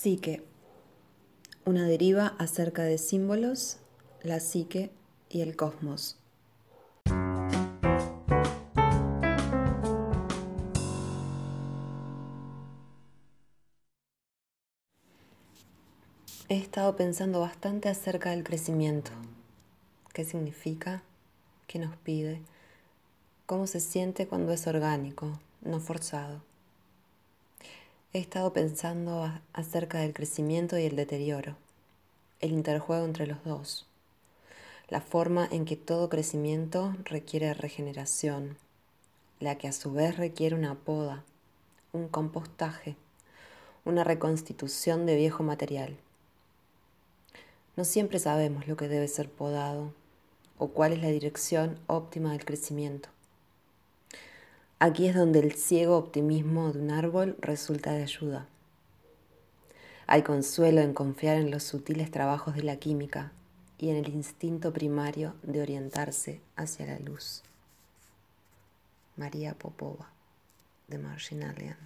Psique. Una deriva acerca de símbolos, la psique y el cosmos. He estado pensando bastante acerca del crecimiento. ¿Qué significa? ¿Qué nos pide? ¿Cómo se siente cuando es orgánico, no forzado? He estado pensando acerca del crecimiento y el deterioro, el interjuego entre los dos, la forma en que todo crecimiento requiere regeneración, la que a su vez requiere una poda, un compostaje, una reconstitución de viejo material. No siempre sabemos lo que debe ser podado o cuál es la dirección óptima del crecimiento. Aquí es donde el ciego optimismo de un árbol resulta de ayuda. Hay consuelo en confiar en los sutiles trabajos de la química y en el instinto primario de orientarse hacia la luz. María Popova, de Marginalian.